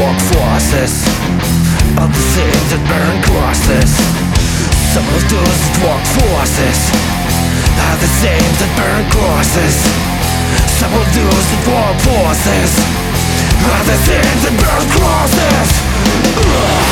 walk forces Of the things that burn crosses. Some of those that walk forces Are the same that burn crosses. Some of those that walk forces Are the same that burn crosses.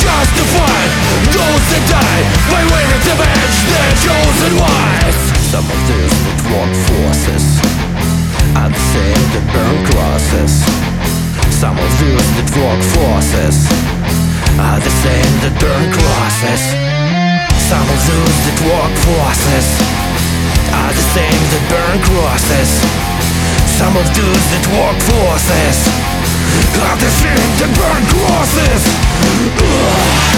justify those that die by waiting to match their chosen wise. Some of these would walk forces and save the burn crosses. Some of these that walk forces are the same that burn crosses. Some of those that walk forces are the same that burn crosses. Some of those that walk forces are the same that burn crosses. Ugh.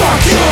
Fuck you!